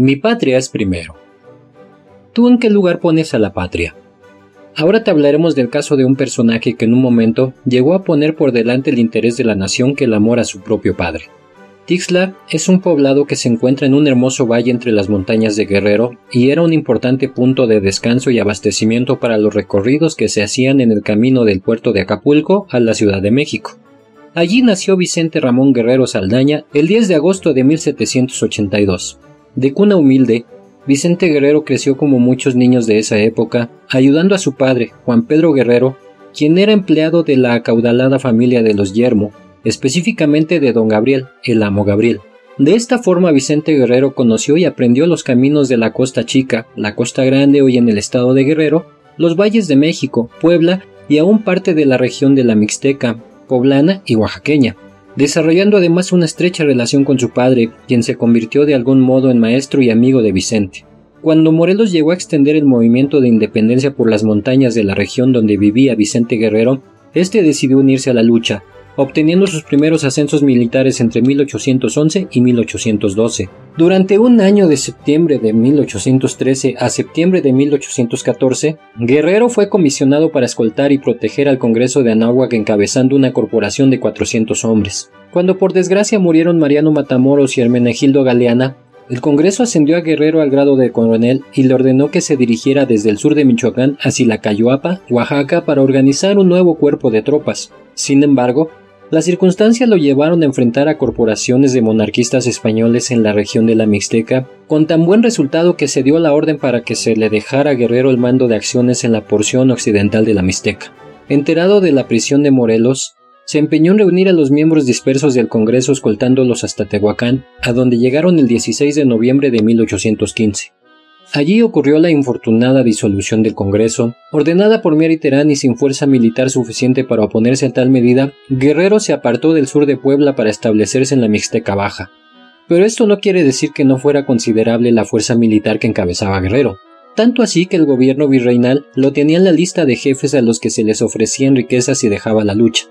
Mi patria es primero. ¿Tú en qué lugar pones a la patria? Ahora te hablaremos del caso de un personaje que en un momento llegó a poner por delante el interés de la nación que el amor a su propio padre. Tixla es un poblado que se encuentra en un hermoso valle entre las montañas de Guerrero y era un importante punto de descanso y abastecimiento para los recorridos que se hacían en el camino del puerto de Acapulco a la Ciudad de México. Allí nació Vicente Ramón Guerrero Saldaña el 10 de agosto de 1782. De cuna humilde, Vicente Guerrero creció como muchos niños de esa época, ayudando a su padre, Juan Pedro Guerrero, quien era empleado de la acaudalada familia de los Yermo, específicamente de don Gabriel, el amo Gabriel. De esta forma Vicente Guerrero conoció y aprendió los caminos de la Costa Chica, la Costa Grande hoy en el estado de Guerrero, los valles de México, Puebla y aún parte de la región de la Mixteca, poblana y oaxaqueña desarrollando además una estrecha relación con su padre, quien se convirtió de algún modo en maestro y amigo de Vicente. Cuando Morelos llegó a extender el movimiento de independencia por las montañas de la región donde vivía Vicente Guerrero, este decidió unirse a la lucha, obteniendo sus primeros ascensos militares entre 1811 y 1812. Durante un año de septiembre de 1813 a septiembre de 1814, Guerrero fue comisionado para escoltar y proteger al Congreso de Anáhuac encabezando una corporación de 400 hombres. Cuando por desgracia murieron Mariano Matamoros y Hermenegildo Galeana, el Congreso ascendió a Guerrero al grado de coronel y le ordenó que se dirigiera desde el sur de Michoacán hacia la Cayoapa, Oaxaca, para organizar un nuevo cuerpo de tropas. Sin embargo, las circunstancias lo llevaron a enfrentar a corporaciones de monarquistas españoles en la región de la Mixteca, con tan buen resultado que se dio la orden para que se le dejara Guerrero el mando de acciones en la porción occidental de la Mixteca. Enterado de la prisión de Morelos, se empeñó en reunir a los miembros dispersos del Congreso escoltándolos hasta Tehuacán, a donde llegaron el 16 de noviembre de 1815. Allí ocurrió la infortunada disolución del Congreso. Ordenada por Mieri Terán y sin fuerza militar suficiente para oponerse a tal medida, Guerrero se apartó del sur de Puebla para establecerse en la Mixteca Baja. Pero esto no quiere decir que no fuera considerable la fuerza militar que encabezaba Guerrero. Tanto así que el gobierno virreinal lo tenía en la lista de jefes a los que se les ofrecían riquezas y dejaba la lucha.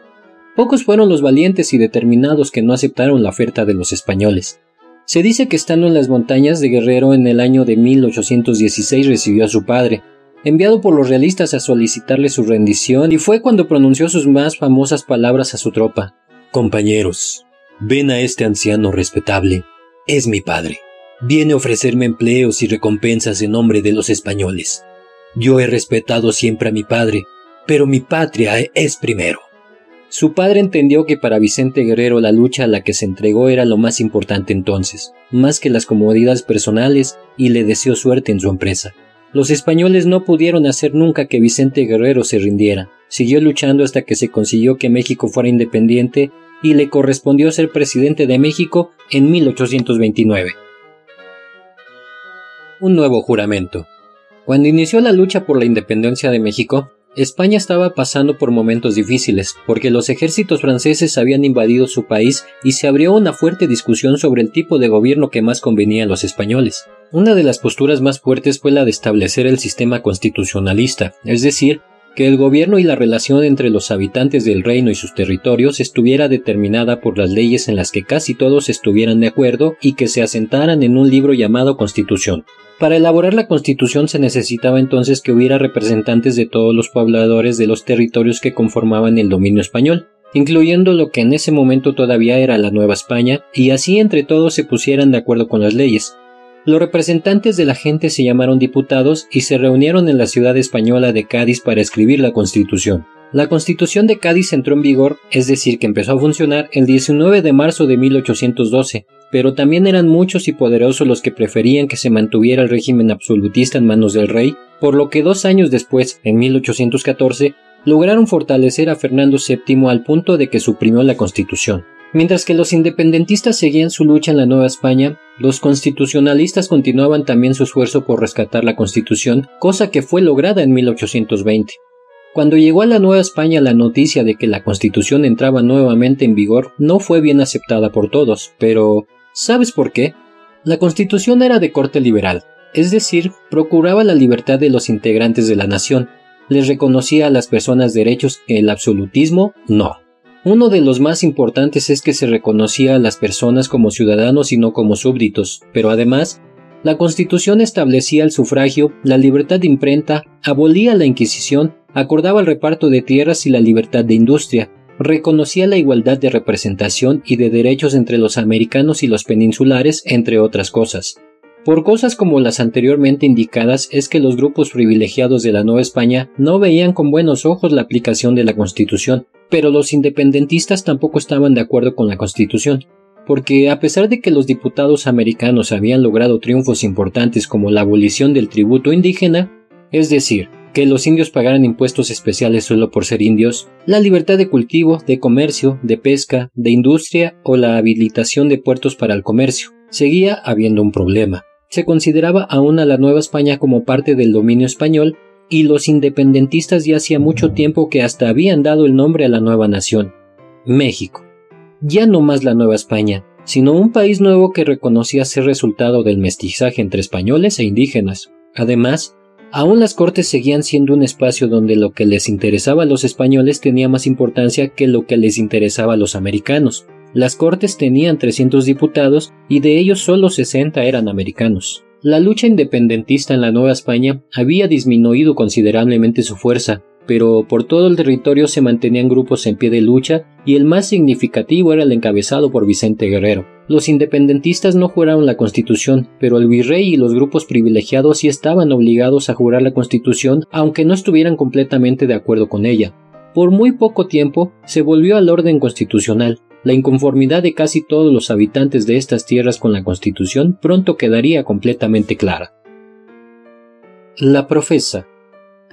Pocos fueron los valientes y determinados que no aceptaron la oferta de los españoles. Se dice que estando en las montañas de Guerrero en el año de 1816 recibió a su padre, enviado por los realistas a solicitarle su rendición, y fue cuando pronunció sus más famosas palabras a su tropa. Compañeros, ven a este anciano respetable. Es mi padre. Viene a ofrecerme empleos y recompensas en nombre de los españoles. Yo he respetado siempre a mi padre, pero mi patria es primero. Su padre entendió que para Vicente Guerrero la lucha a la que se entregó era lo más importante entonces, más que las comodidades personales, y le deseó suerte en su empresa. Los españoles no pudieron hacer nunca que Vicente Guerrero se rindiera. Siguió luchando hasta que se consiguió que México fuera independiente y le correspondió ser presidente de México en 1829. Un nuevo juramento. Cuando inició la lucha por la independencia de México, España estaba pasando por momentos difíciles, porque los ejércitos franceses habían invadido su país y se abrió una fuerte discusión sobre el tipo de gobierno que más convenía a los españoles. Una de las posturas más fuertes fue la de establecer el sistema constitucionalista, es decir, que el gobierno y la relación entre los habitantes del reino y sus territorios estuviera determinada por las leyes en las que casi todos estuvieran de acuerdo y que se asentaran en un libro llamado Constitución. Para elaborar la Constitución se necesitaba entonces que hubiera representantes de todos los pobladores de los territorios que conformaban el dominio español, incluyendo lo que en ese momento todavía era la Nueva España, y así entre todos se pusieran de acuerdo con las leyes. Los representantes de la gente se llamaron diputados y se reunieron en la ciudad española de Cádiz para escribir la Constitución. La Constitución de Cádiz entró en vigor, es decir, que empezó a funcionar el 19 de marzo de 1812, pero también eran muchos y poderosos los que preferían que se mantuviera el régimen absolutista en manos del rey, por lo que dos años después, en 1814, lograron fortalecer a Fernando VII al punto de que suprimió la Constitución. Mientras que los independentistas seguían su lucha en la Nueva España, los constitucionalistas continuaban también su esfuerzo por rescatar la Constitución, cosa que fue lograda en 1820. Cuando llegó a la Nueva España la noticia de que la Constitución entraba nuevamente en vigor, no fue bien aceptada por todos, pero ¿Sabes por qué? La Constitución era de corte liberal, es decir, procuraba la libertad de los integrantes de la nación, les reconocía a las personas derechos que el absolutismo no. Uno de los más importantes es que se reconocía a las personas como ciudadanos y no como súbditos, pero además La Constitución establecía el sufragio, la libertad de imprenta, abolía la Inquisición, acordaba el reparto de tierras y la libertad de industria, reconocía la igualdad de representación y de derechos entre los americanos y los peninsulares, entre otras cosas. Por cosas como las anteriormente indicadas es que los grupos privilegiados de la Nueva España no veían con buenos ojos la aplicación de la Constitución, pero los independentistas tampoco estaban de acuerdo con la Constitución, porque a pesar de que los diputados americanos habían logrado triunfos importantes como la abolición del tributo indígena, es decir, que los indios pagaran impuestos especiales solo por ser indios, la libertad de cultivo, de comercio, de pesca, de industria o la habilitación de puertos para el comercio. Seguía habiendo un problema. Se consideraba aún a la Nueva España como parte del dominio español y los independentistas ya hacía mucho tiempo que hasta habían dado el nombre a la nueva nación, México. Ya no más la Nueva España, sino un país nuevo que reconocía ser resultado del mestizaje entre españoles e indígenas. Además, Aún las Cortes seguían siendo un espacio donde lo que les interesaba a los españoles tenía más importancia que lo que les interesaba a los americanos. Las Cortes tenían 300 diputados y de ellos solo 60 eran americanos. La lucha independentista en la Nueva España había disminuido considerablemente su fuerza, pero por todo el territorio se mantenían grupos en pie de lucha y el más significativo era el encabezado por Vicente Guerrero. Los independentistas no juraron la Constitución, pero el virrey y los grupos privilegiados sí estaban obligados a jurar la Constitución aunque no estuvieran completamente de acuerdo con ella. Por muy poco tiempo se volvió al orden constitucional. La inconformidad de casi todos los habitantes de estas tierras con la Constitución pronto quedaría completamente clara. La profesa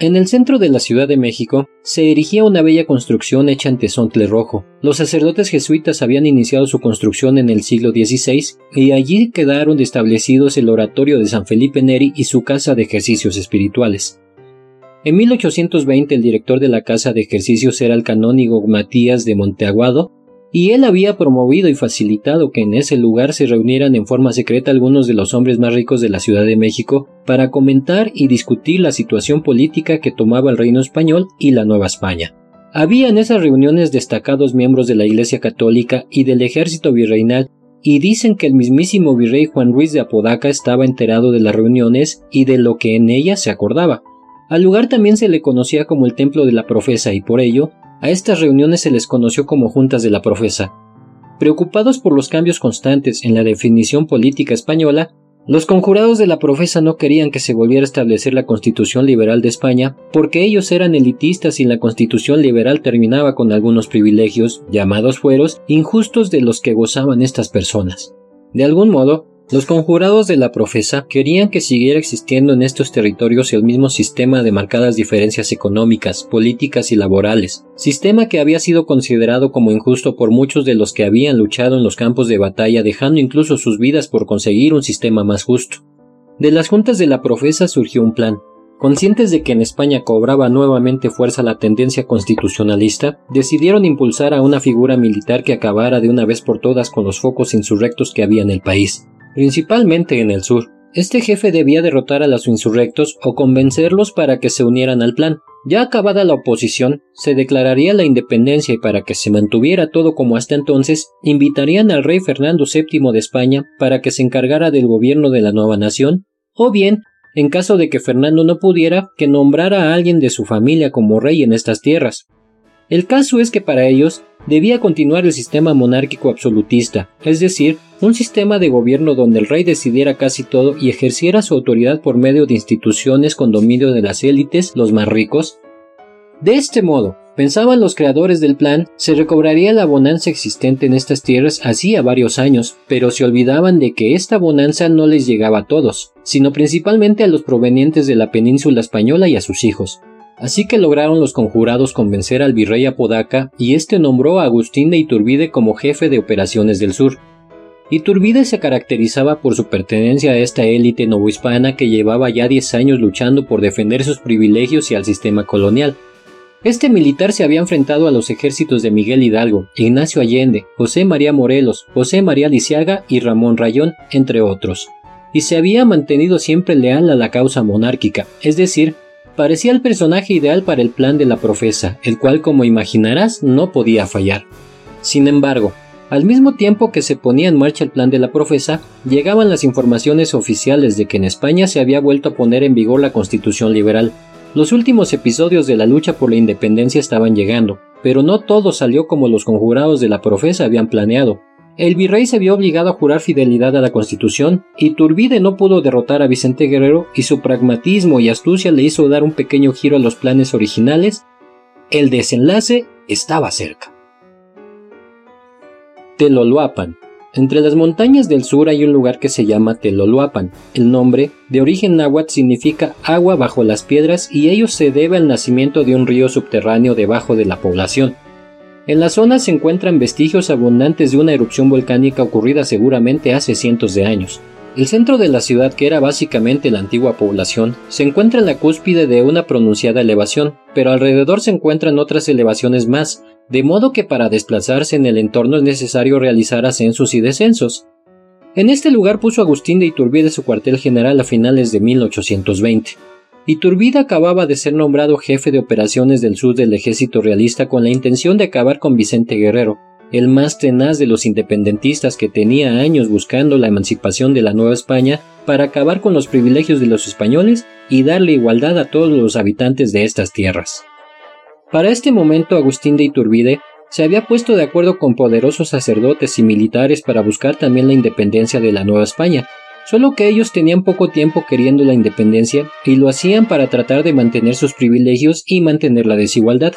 en el centro de la Ciudad de México se erigía una bella construcción hecha en tesontle rojo. Los sacerdotes jesuitas habían iniciado su construcción en el siglo XVI y allí quedaron establecidos el oratorio de San Felipe Neri y su casa de ejercicios espirituales. En 1820 el director de la casa de ejercicios era el canónigo Matías de Monteaguado, y él había promovido y facilitado que en ese lugar se reunieran en forma secreta algunos de los hombres más ricos de la Ciudad de México para comentar y discutir la situación política que tomaba el reino español y la Nueva España. Había en esas reuniones destacados miembros de la Iglesia Católica y del ejército virreinal y dicen que el mismísimo virrey Juan Ruiz de Apodaca estaba enterado de las reuniones y de lo que en ellas se acordaba. Al lugar también se le conocía como el Templo de la Profesa y por ello a estas reuniones se les conoció como juntas de la profesa. Preocupados por los cambios constantes en la definición política española, los conjurados de la profesa no querían que se volviera a establecer la Constitución Liberal de España porque ellos eran elitistas y la Constitución Liberal terminaba con algunos privilegios, llamados fueros, injustos de los que gozaban estas personas. De algún modo, los conjurados de la profesa querían que siguiera existiendo en estos territorios el mismo sistema de marcadas diferencias económicas, políticas y laborales, sistema que había sido considerado como injusto por muchos de los que habían luchado en los campos de batalla dejando incluso sus vidas por conseguir un sistema más justo. De las juntas de la profesa surgió un plan, Conscientes de que en España cobraba nuevamente fuerza la tendencia constitucionalista, decidieron impulsar a una figura militar que acabara de una vez por todas con los focos insurrectos que había en el país principalmente en el sur. Este jefe debía derrotar a los insurrectos o convencerlos para que se unieran al plan. Ya acabada la oposición, se declararía la independencia y para que se mantuviera todo como hasta entonces, invitarían al rey Fernando VII de España para que se encargara del gobierno de la nueva nación, o bien, en caso de que Fernando no pudiera, que nombrara a alguien de su familia como rey en estas tierras. El caso es que para ellos debía continuar el sistema monárquico absolutista, es decir, un sistema de gobierno donde el rey decidiera casi todo y ejerciera su autoridad por medio de instituciones con dominio de las élites, los más ricos. De este modo, pensaban los creadores del plan, se recobraría la bonanza existente en estas tierras hacía varios años, pero se olvidaban de que esta bonanza no les llegaba a todos, sino principalmente a los provenientes de la península española y a sus hijos. Así que lograron los conjurados convencer al virrey Apodaca y éste nombró a Agustín de Iturbide como jefe de operaciones del sur. Iturbide se caracterizaba por su pertenencia a esta élite novohispana que llevaba ya 10 años luchando por defender sus privilegios y al sistema colonial. Este militar se había enfrentado a los ejércitos de Miguel Hidalgo, Ignacio Allende, José María Morelos, José María Lisiaga y Ramón Rayón, entre otros, y se había mantenido siempre leal a la causa monárquica, es decir, parecía el personaje ideal para el plan de la profesa, el cual como imaginarás no podía fallar. Sin embargo, Al mismo tiempo que se ponía en marcha el plan de la profesa, llegaban las informaciones oficiales de que en España se había vuelto a poner en vigor la constitución liberal. Los últimos episodios de la lucha por la independencia estaban llegando, pero no todo salió como los conjurados de la profesa habían planeado. El virrey se vio obligado a jurar fidelidad a la Constitución, y Turbide no pudo derrotar a Vicente Guerrero y su pragmatismo y astucia le hizo dar un pequeño giro a los planes originales. El desenlace estaba cerca. Teloloapan. Entre las montañas del sur hay un lugar que se llama Teloloapan. El nombre, de origen náhuatl, significa agua bajo las piedras y ello se debe al nacimiento de un río subterráneo debajo de la población. En la zona se encuentran vestigios abundantes de una erupción volcánica ocurrida seguramente hace cientos de años. El centro de la ciudad, que era básicamente la antigua población, se encuentra en la cúspide de una pronunciada elevación, pero alrededor se encuentran otras elevaciones más, de modo que para desplazarse en el entorno es necesario realizar ascensos y descensos. En este lugar puso Agustín de Iturbide su cuartel general a finales de 1820. Iturbide acababa de ser nombrado jefe de operaciones del sur del ejército realista con la intención de acabar con Vicente Guerrero, el más tenaz de los independentistas que tenía años buscando la emancipación de la Nueva España para acabar con los privilegios de los españoles y darle igualdad a todos los habitantes de estas tierras. Para este momento Agustín de Iturbide se había puesto de acuerdo con poderosos sacerdotes y militares para buscar también la independencia de la Nueva España, solo que ellos tenían poco tiempo queriendo la independencia y lo hacían para tratar de mantener sus privilegios y mantener la desigualdad.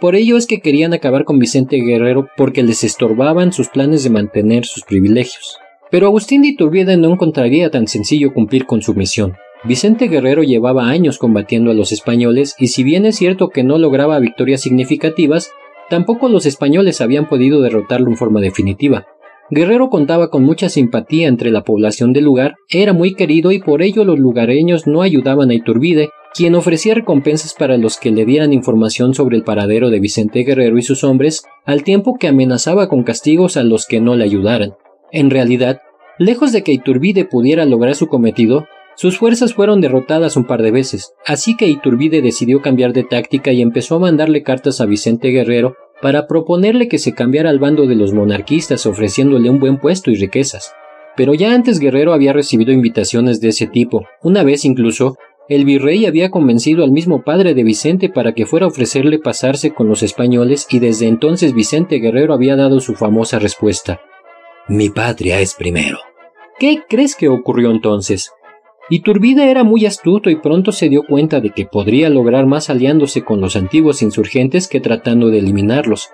Por ello es que querían acabar con Vicente Guerrero porque les estorbaban sus planes de mantener sus privilegios. Pero Agustín de Iturbide no encontraría tan sencillo cumplir con su misión. Vicente Guerrero llevaba años combatiendo a los españoles y si bien es cierto que no lograba victorias significativas, tampoco los españoles habían podido derrotarlo en forma definitiva. Guerrero contaba con mucha simpatía entre la población del lugar, era muy querido y por ello los lugareños no ayudaban a Iturbide, quien ofrecía recompensas para los que le dieran información sobre el paradero de Vicente Guerrero y sus hombres, al tiempo que amenazaba con castigos a los que no le ayudaran. En realidad, lejos de que Iturbide pudiera lograr su cometido, sus fuerzas fueron derrotadas un par de veces, así que Iturbide decidió cambiar de táctica y empezó a mandarle cartas a Vicente Guerrero para proponerle que se cambiara al bando de los monarquistas ofreciéndole un buen puesto y riquezas. Pero ya antes Guerrero había recibido invitaciones de ese tipo. Una vez incluso, el virrey había convencido al mismo padre de Vicente para que fuera a ofrecerle pasarse con los españoles y desde entonces Vicente Guerrero había dado su famosa respuesta. Mi patria es primero. ¿Qué crees que ocurrió entonces? Iturbide era muy astuto y pronto se dio cuenta de que podría lograr más aliándose con los antiguos insurgentes que tratando de eliminarlos.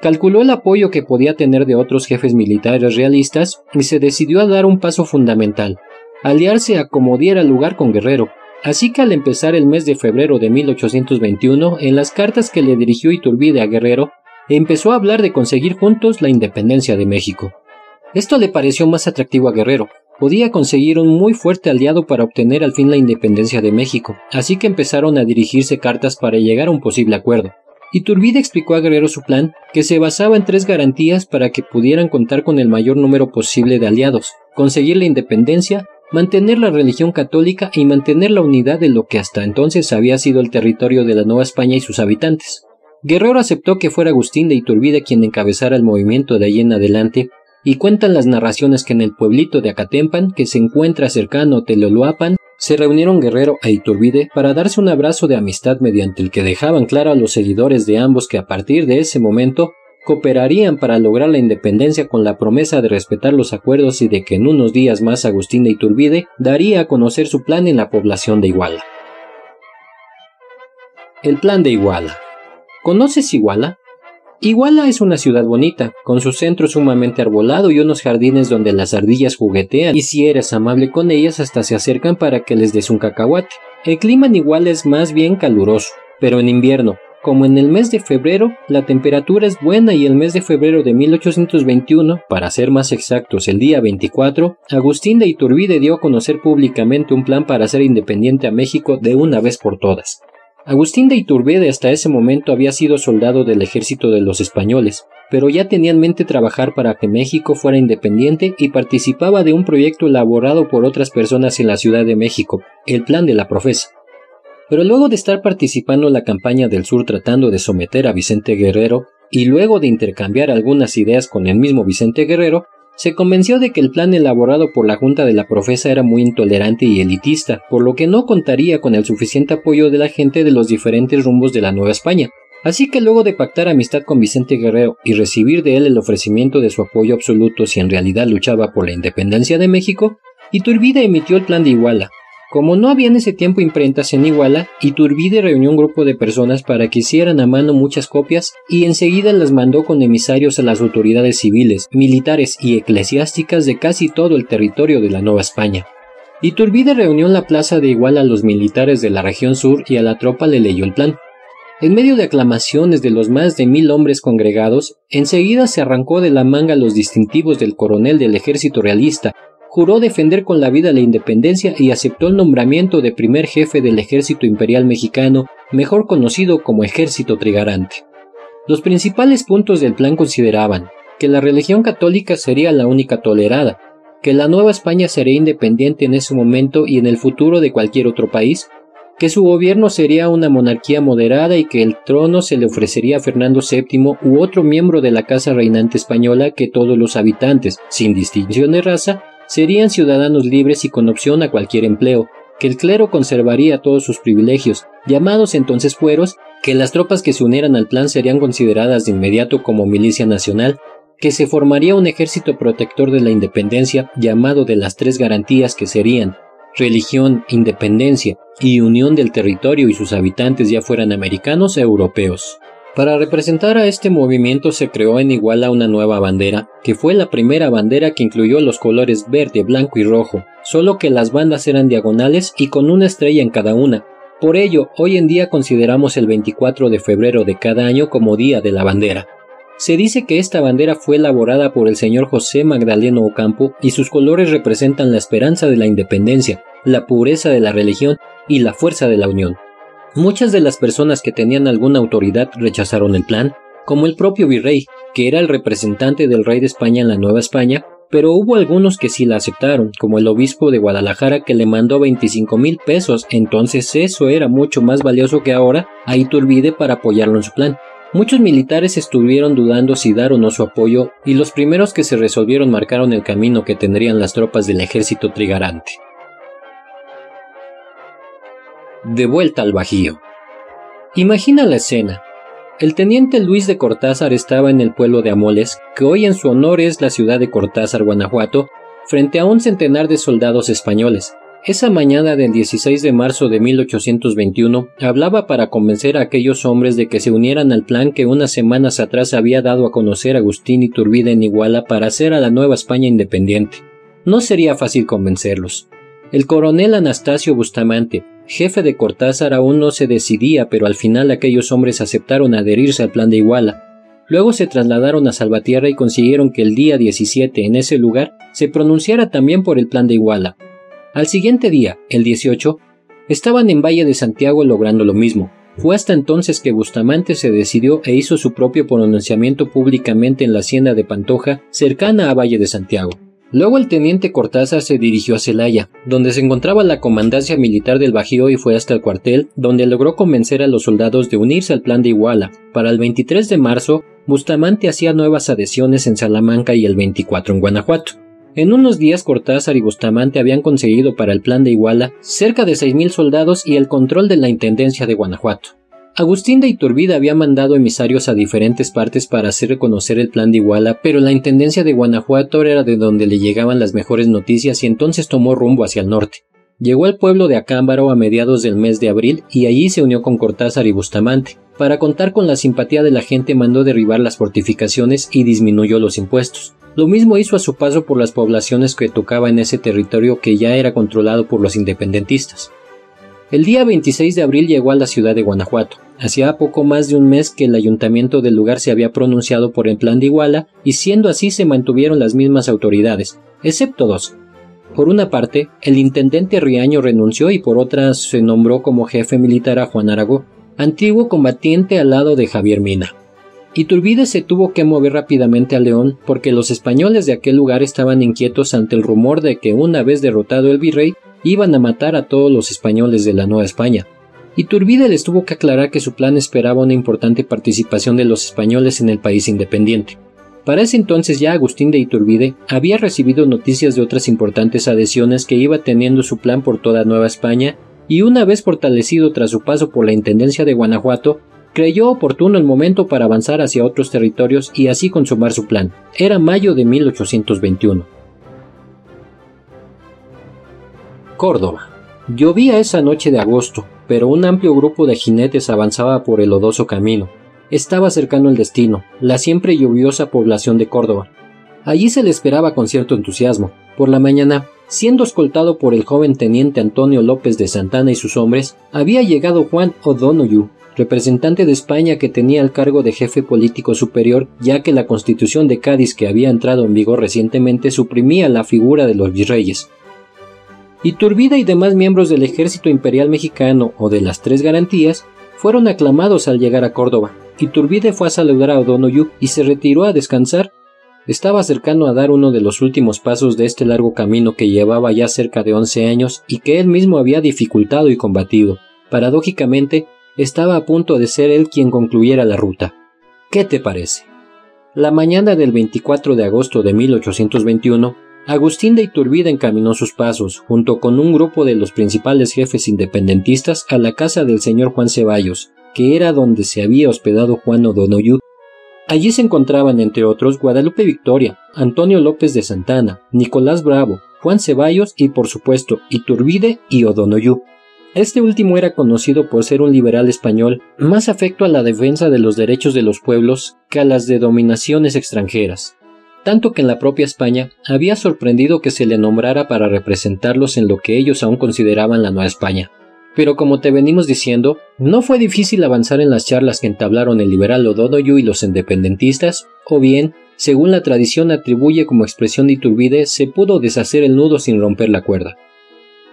Calculó el apoyo que podía tener de otros jefes militares realistas y se decidió a dar un paso fundamental, aliarse a como diera lugar con Guerrero. Así que al empezar el mes de febrero de 1821, en las cartas que le dirigió Iturbide a Guerrero, empezó a hablar de conseguir juntos la independencia de México. Esto le pareció más atractivo a Guerrero, podía conseguir un muy fuerte aliado para obtener al fin la independencia de México, así que empezaron a dirigirse cartas para llegar a un posible acuerdo. Iturbide explicó a Guerrero su plan, que se basaba en tres garantías para que pudieran contar con el mayor número posible de aliados, conseguir la independencia, mantener la religión católica y mantener la unidad de lo que hasta entonces había sido el territorio de la Nueva España y sus habitantes. Guerrero aceptó que fuera Agustín de Iturbide quien encabezara el movimiento de allí en adelante, y cuentan las narraciones que en el pueblito de Acatempan, que se encuentra cercano a Teloloapan, se reunieron Guerrero e Iturbide para darse un abrazo de amistad mediante el que dejaban claro a los seguidores de ambos que a partir de ese momento cooperarían para lograr la independencia con la promesa de respetar los acuerdos y de que en unos días más Agustín de Iturbide daría a conocer su plan en la población de Iguala. El plan de Iguala. ¿Conoces Iguala? Iguala es una ciudad bonita, con su centro sumamente arbolado y unos jardines donde las ardillas juguetean y si eres amable con ellas hasta se acercan para que les des un cacahuate. El clima en Iguala es más bien caluroso, pero en invierno, como en el mes de febrero, la temperatura es buena y el mes de febrero de 1821, para ser más exactos el día 24, Agustín de Iturbide dio a conocer públicamente un plan para hacer independiente a México de una vez por todas. Agustín de Iturbide hasta ese momento había sido soldado del ejército de los españoles, pero ya tenía en mente trabajar para que México fuera independiente y participaba de un proyecto elaborado por otras personas en la Ciudad de México, el Plan de la Profesa. Pero luego de estar participando en la campaña del sur tratando de someter a Vicente Guerrero, y luego de intercambiar algunas ideas con el mismo Vicente Guerrero, se convenció de que el plan elaborado por la Junta de la Profesa era muy intolerante y elitista, por lo que no contaría con el suficiente apoyo de la gente de los diferentes rumbos de la Nueva España. Así que luego de pactar amistad con Vicente Guerrero y recibir de él el ofrecimiento de su apoyo absoluto si en realidad luchaba por la independencia de México, Iturbide emitió el plan de Iguala, como no había en ese tiempo imprentas en Iguala, Iturbide reunió un grupo de personas para que hicieran a mano muchas copias y enseguida las mandó con emisarios a las autoridades civiles, militares y eclesiásticas de casi todo el territorio de la Nueva España. Iturbide reunió en la plaza de Iguala a los militares de la región sur y a la tropa le leyó el plan. En medio de aclamaciones de los más de mil hombres congregados, enseguida se arrancó de la manga los distintivos del coronel del ejército realista, juró defender con la vida la independencia y aceptó el nombramiento de primer jefe del ejército imperial mexicano, mejor conocido como ejército trigarante. Los principales puntos del plan consideraban que la religión católica sería la única tolerada, que la Nueva España sería independiente en ese momento y en el futuro de cualquier otro país, que su gobierno sería una monarquía moderada y que el trono se le ofrecería a Fernando VII u otro miembro de la casa reinante española que todos los habitantes, sin distinción de raza, serían ciudadanos libres y con opción a cualquier empleo, que el clero conservaría todos sus privilegios, llamados entonces fueros, que las tropas que se unieran al plan serían consideradas de inmediato como milicia nacional, que se formaría un ejército protector de la independencia llamado de las tres garantías que serían religión, independencia y unión del territorio y sus habitantes ya fueran americanos o europeos. Para representar a este movimiento se creó en Iguala una nueva bandera, que fue la primera bandera que incluyó los colores verde, blanco y rojo, solo que las bandas eran diagonales y con una estrella en cada una. Por ello, hoy en día consideramos el 24 de febrero de cada año como Día de la Bandera. Se dice que esta bandera fue elaborada por el señor José Magdaleno Ocampo y sus colores representan la esperanza de la independencia, la pureza de la religión y la fuerza de la unión. Muchas de las personas que tenían alguna autoridad rechazaron el plan, como el propio virrey, que era el representante del rey de España en la Nueva España, pero hubo algunos que sí la aceptaron, como el obispo de Guadalajara que le mandó 25 mil pesos, entonces eso era mucho más valioso que ahora a Iturbide para apoyarlo en su plan. Muchos militares estuvieron dudando si dar o no su apoyo, y los primeros que se resolvieron marcaron el camino que tendrían las tropas del ejército trigarante. De vuelta al Bajío. Imagina la escena. El teniente Luis de Cortázar estaba en el pueblo de Amoles, que hoy en su honor es la ciudad de Cortázar, Guanajuato, frente a un centenar de soldados españoles. Esa mañana del 16 de marzo de 1821 hablaba para convencer a aquellos hombres de que se unieran al plan que unas semanas atrás había dado a conocer Agustín Iturbide en Iguala para hacer a la Nueva España independiente. No sería fácil convencerlos. El coronel Anastasio Bustamante, jefe de Cortázar aún no se decidía, pero al final aquellos hombres aceptaron adherirse al plan de Iguala. Luego se trasladaron a Salvatierra y consiguieron que el día 17 en ese lugar se pronunciara también por el plan de Iguala. Al siguiente día, el 18, estaban en Valle de Santiago logrando lo mismo. Fue hasta entonces que Bustamante se decidió e hizo su propio pronunciamiento públicamente en la hacienda de Pantoja, cercana a Valle de Santiago. Luego el teniente Cortázar se dirigió a Celaya, donde se encontraba la comandancia militar del Bajío y fue hasta el cuartel, donde logró convencer a los soldados de unirse al plan de Iguala. Para el 23 de marzo, Bustamante hacía nuevas adhesiones en Salamanca y el 24 en Guanajuato. En unos días Cortázar y Bustamante habían conseguido para el plan de Iguala cerca de 6.000 soldados y el control de la Intendencia de Guanajuato. Agustín de Iturbide había mandado emisarios a diferentes partes para hacer reconocer el plan de Iguala, pero la Intendencia de Guanajuato era de donde le llegaban las mejores noticias y entonces tomó rumbo hacia el norte. Llegó al pueblo de Acámbaro a mediados del mes de abril y allí se unió con Cortázar y Bustamante. Para contar con la simpatía de la gente mandó derribar las fortificaciones y disminuyó los impuestos. Lo mismo hizo a su paso por las poblaciones que tocaba en ese territorio que ya era controlado por los independentistas. El día 26 de abril llegó a la ciudad de Guanajuato. Hacía poco más de un mes que el ayuntamiento del lugar se había pronunciado por el plan de Iguala y siendo así se mantuvieron las mismas autoridades, excepto dos. Por una parte, el intendente Riaño renunció y por otra se nombró como jefe militar a Juan Aragó, antiguo combatiente al lado de Javier Mina. Iturbide se tuvo que mover rápidamente a León porque los españoles de aquel lugar estaban inquietos ante el rumor de que una vez derrotado el virrey iban a matar a todos los españoles de la Nueva España. Iturbide les tuvo que aclarar que su plan esperaba una importante participación de los españoles en el país independiente. Para ese entonces ya Agustín de Iturbide había recibido noticias de otras importantes adhesiones que iba teniendo su plan por toda Nueva España y una vez fortalecido tras su paso por la Intendencia de Guanajuato, creyó oportuno el momento para avanzar hacia otros territorios y así consumar su plan. Era mayo de 1821. Córdoba. Llovía esa noche de agosto, pero un amplio grupo de jinetes avanzaba por el lodoso camino. Estaba cercano el destino, la siempre lluviosa población de Córdoba. Allí se le esperaba con cierto entusiasmo. Por la mañana, siendo escoltado por el joven teniente Antonio López de Santana y sus hombres, había llegado Juan O'Donoghue, representante de España que tenía el cargo de jefe político superior, ya que la constitución de Cádiz que había entrado en vigor recientemente suprimía la figura de los virreyes. Iturbide y demás miembros del ejército imperial mexicano o de las tres garantías fueron aclamados al llegar a Córdoba. Iturbide fue a saludar a O'Donoghue y se retiró a descansar. Estaba cercano a dar uno de los últimos pasos de este largo camino que llevaba ya cerca de once años y que él mismo había dificultado y combatido. Paradójicamente, estaba a punto de ser él quien concluyera la ruta. ¿Qué te parece? La mañana del 24 de agosto de 1821, Agustín de Iturbide encaminó sus pasos, junto con un grupo de los principales jefes independentistas, a la casa del señor Juan Ceballos, que era donde se había hospedado Juan O'Donoghue. Allí se encontraban, entre otros, Guadalupe Victoria, Antonio López de Santana, Nicolás Bravo, Juan Ceballos y, por supuesto, Iturbide y O'Donoghue. Este último era conocido por ser un liberal español más afecto a la defensa de los derechos de los pueblos que a las de dominaciones extranjeras, tanto que en la propia España había sorprendido que se le nombrara para representarlos en lo que ellos aún consideraban la Nueva España. Pero como te venimos diciendo, no fue difícil avanzar en las charlas que entablaron el liberal O'Donoghue y los independentistas, o bien, según la tradición atribuye como expresión de Iturbide, se pudo deshacer el nudo sin romper la cuerda.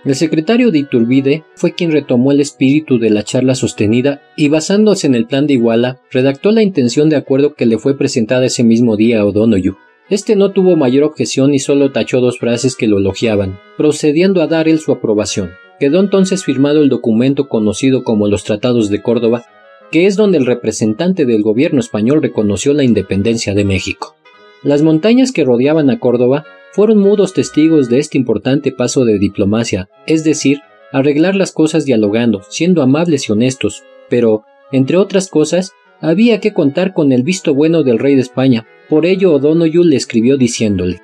El secretario de Iturbide fue quien retomó el espíritu de la charla sostenida y basándose en el plan de Iguala, redactó la intención de acuerdo que le fue presentada ese mismo día a O'Donoghue. Este no tuvo mayor objeción y solo tachó dos frases que lo elogiaban, procediendo a dar él su aprobación. Quedó entonces firmado el documento conocido como los Tratados de Córdoba, que es donde el representante del gobierno español reconoció la independencia de México. Las montañas que rodeaban a Córdoba fueron mudos testigos de este importante paso de diplomacia, es decir, arreglar las cosas dialogando, siendo amables y honestos, pero, entre otras cosas, había que contar con el visto bueno del rey de España, por ello O'Donoghue le escribió diciéndole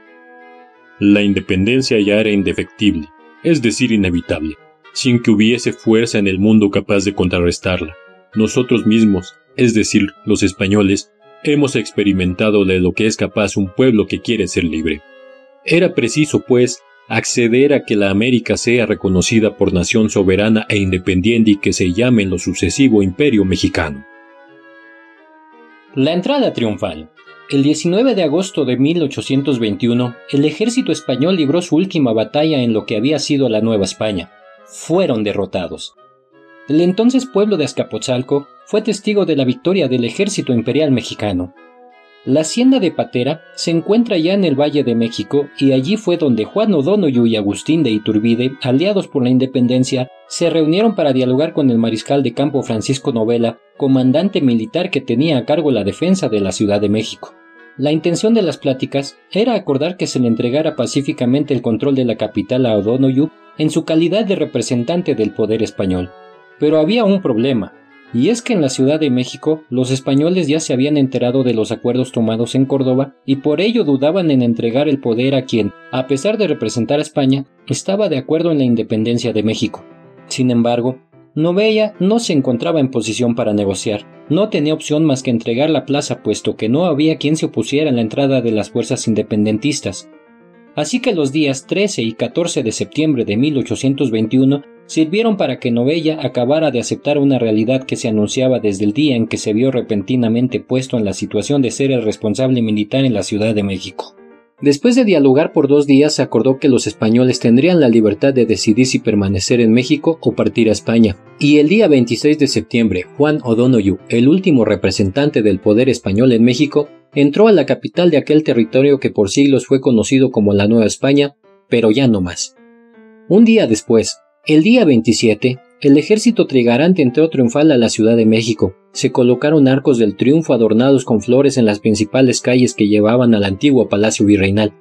La independencia ya era indefectible, es decir, inevitable, sin que hubiese fuerza en el mundo capaz de contrarrestarla. Nosotros mismos, es decir, los españoles, hemos experimentado de lo que es capaz un pueblo que quiere ser libre. Era preciso, pues, acceder a que la América sea reconocida por nación soberana e independiente y que se llame en lo sucesivo Imperio Mexicano. La entrada triunfal. El 19 de agosto de 1821, el ejército español libró su última batalla en lo que había sido la Nueva España. Fueron derrotados. El entonces pueblo de Azcapotzalco fue testigo de la victoria del ejército imperial mexicano. La hacienda de Patera se encuentra ya en el Valle de México y allí fue donde Juan O'Donoghue y Agustín de Iturbide, aliados por la independencia, se reunieron para dialogar con el mariscal de campo Francisco Novela, comandante militar que tenía a cargo la defensa de la Ciudad de México. La intención de las pláticas era acordar que se le entregara pacíficamente el control de la capital a O'Donoghue en su calidad de representante del poder español. Pero había un problema. Y es que en la Ciudad de México los españoles ya se habían enterado de los acuerdos tomados en Córdoba y por ello dudaban en entregar el poder a quien, a pesar de representar a España, estaba de acuerdo en la independencia de México. Sin embargo, Novella no se encontraba en posición para negociar, no tenía opción más que entregar la plaza puesto que no había quien se opusiera a la entrada de las fuerzas independentistas. Así que los días 13 y 14 de septiembre de 1821 sirvieron para que Novella acabara de aceptar una realidad que se anunciaba desde el día en que se vio repentinamente puesto en la situación de ser el responsable militar en la Ciudad de México. Después de dialogar por dos días se acordó que los españoles tendrían la libertad de decidir si permanecer en México o partir a España, y el día 26 de septiembre Juan O'Donoghue, el último representante del poder español en México, entró a la capital de aquel territorio que por siglos fue conocido como la Nueva España, pero ya no más. Un día después, el día 27, el ejército trigarante entró triunfal a la Ciudad de México. Se colocaron arcos del triunfo adornados con flores en las principales calles que llevaban al antiguo Palacio Virreinal.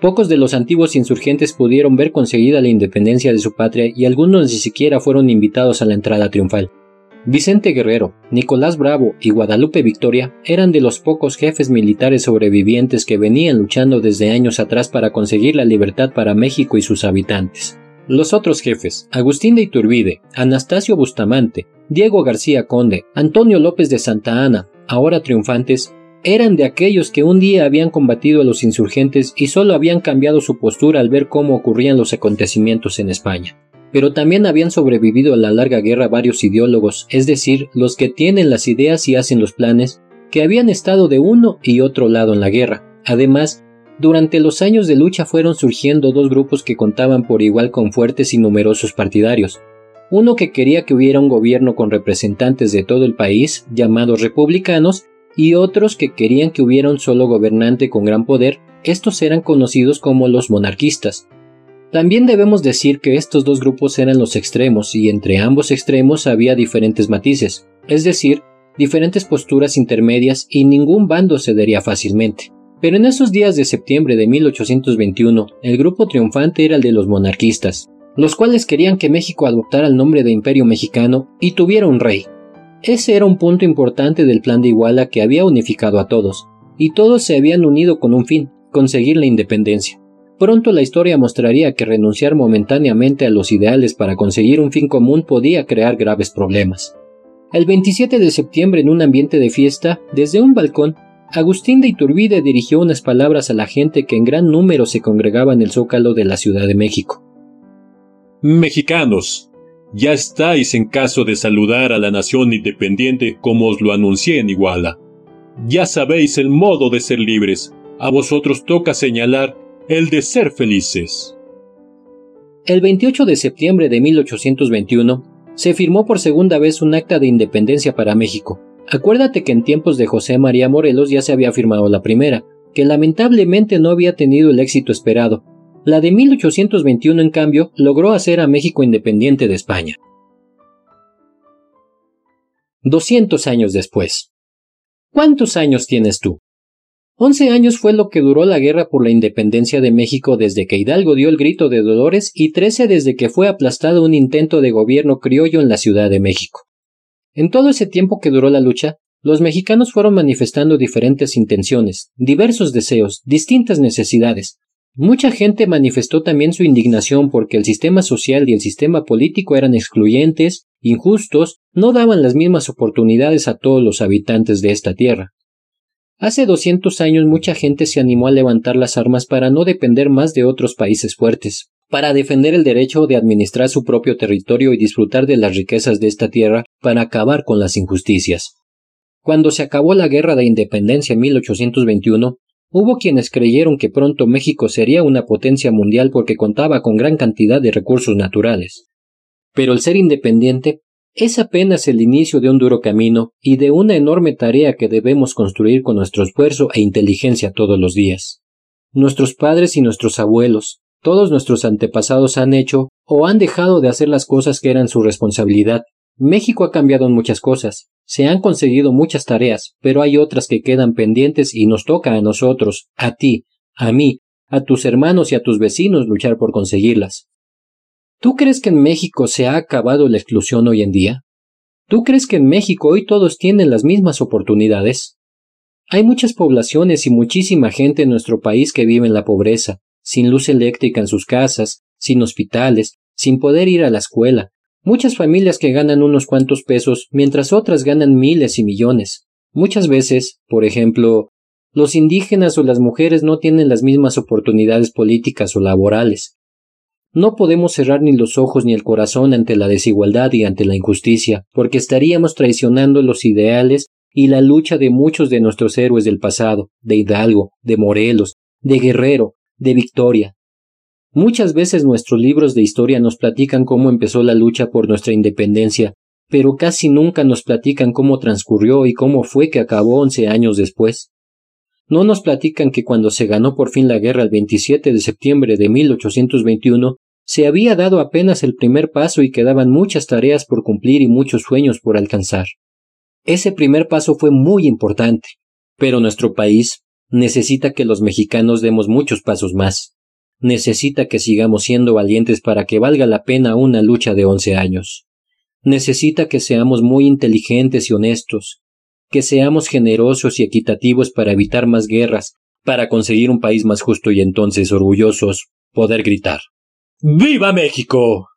Pocos de los antiguos insurgentes pudieron ver conseguida la independencia de su patria y algunos ni siquiera fueron invitados a la entrada triunfal. Vicente Guerrero, Nicolás Bravo y Guadalupe Victoria eran de los pocos jefes militares sobrevivientes que venían luchando desde años atrás para conseguir la libertad para México y sus habitantes. Los otros jefes, Agustín de Iturbide, Anastasio Bustamante, Diego García Conde, Antonio López de Santa Ana, ahora triunfantes, eran de aquellos que un día habían combatido a los insurgentes y solo habían cambiado su postura al ver cómo ocurrían los acontecimientos en España. Pero también habían sobrevivido a la larga guerra varios ideólogos, es decir, los que tienen las ideas y hacen los planes, que habían estado de uno y otro lado en la guerra. Además, durante los años de lucha fueron surgiendo dos grupos que contaban por igual con fuertes y numerosos partidarios. Uno que quería que hubiera un gobierno con representantes de todo el país, llamados republicanos, y otros que querían que hubiera un solo gobernante con gran poder, estos eran conocidos como los monarquistas. También debemos decir que estos dos grupos eran los extremos y entre ambos extremos había diferentes matices, es decir, diferentes posturas intermedias y ningún bando cedería fácilmente. Pero en esos días de septiembre de 1821, el grupo triunfante era el de los monarquistas, los cuales querían que México adoptara el nombre de Imperio Mexicano y tuviera un rey. Ese era un punto importante del plan de Iguala que había unificado a todos, y todos se habían unido con un fin, conseguir la independencia. Pronto la historia mostraría que renunciar momentáneamente a los ideales para conseguir un fin común podía crear graves problemas. El 27 de septiembre, en un ambiente de fiesta, desde un balcón, Agustín de Iturbide dirigió unas palabras a la gente que en gran número se congregaba en el zócalo de la Ciudad de México. Mexicanos, ya estáis en caso de saludar a la nación independiente como os lo anuncié en Iguala. Ya sabéis el modo de ser libres, a vosotros toca señalar el de ser felices. El 28 de septiembre de 1821 se firmó por segunda vez un acta de independencia para México, Acuérdate que en tiempos de José María Morelos ya se había firmado la primera, que lamentablemente no había tenido el éxito esperado. La de 1821, en cambio, logró hacer a México independiente de España. 200 años después. ¿Cuántos años tienes tú? Once años fue lo que duró la guerra por la independencia de México desde que Hidalgo dio el grito de dolores y trece desde que fue aplastado un intento de gobierno criollo en la Ciudad de México. En todo ese tiempo que duró la lucha, los mexicanos fueron manifestando diferentes intenciones, diversos deseos, distintas necesidades. Mucha gente manifestó también su indignación porque el sistema social y el sistema político eran excluyentes, injustos, no daban las mismas oportunidades a todos los habitantes de esta tierra. Hace 200 años mucha gente se animó a levantar las armas para no depender más de otros países fuertes, para defender el derecho de administrar su propio territorio y disfrutar de las riquezas de esta tierra para acabar con las injusticias. Cuando se acabó la guerra de independencia en 1821, hubo quienes creyeron que pronto México sería una potencia mundial porque contaba con gran cantidad de recursos naturales. Pero el ser independiente es apenas el inicio de un duro camino y de una enorme tarea que debemos construir con nuestro esfuerzo e inteligencia todos los días. Nuestros padres y nuestros abuelos, todos nuestros antepasados han hecho o han dejado de hacer las cosas que eran su responsabilidad. México ha cambiado en muchas cosas, se han conseguido muchas tareas, pero hay otras que quedan pendientes y nos toca a nosotros, a ti, a mí, a tus hermanos y a tus vecinos luchar por conseguirlas. ¿Tú crees que en México se ha acabado la exclusión hoy en día? ¿Tú crees que en México hoy todos tienen las mismas oportunidades? Hay muchas poblaciones y muchísima gente en nuestro país que vive en la pobreza, sin luz eléctrica en sus casas, sin hospitales, sin poder ir a la escuela, muchas familias que ganan unos cuantos pesos mientras otras ganan miles y millones. Muchas veces, por ejemplo, los indígenas o las mujeres no tienen las mismas oportunidades políticas o laborales. No podemos cerrar ni los ojos ni el corazón ante la desigualdad y ante la injusticia, porque estaríamos traicionando los ideales y la lucha de muchos de nuestros héroes del pasado, de Hidalgo, de Morelos, de Guerrero, de victoria. Muchas veces nuestros libros de historia nos platican cómo empezó la lucha por nuestra independencia, pero casi nunca nos platican cómo transcurrió y cómo fue que acabó once años después. No nos platican que cuando se ganó por fin la guerra el 27 de septiembre de 1821, Se había dado apenas el primer paso y quedaban muchas tareas por cumplir y muchos sueños por alcanzar. Ese primer paso fue muy importante, pero nuestro país necesita que los mexicanos demos muchos pasos más. Necesita que sigamos siendo valientes para que valga la pena una lucha de once años. Necesita que seamos muy inteligentes y honestos, que seamos generosos y equitativos para evitar más guerras, para conseguir un país más justo y entonces orgullosos poder gritar. ¡Viva México!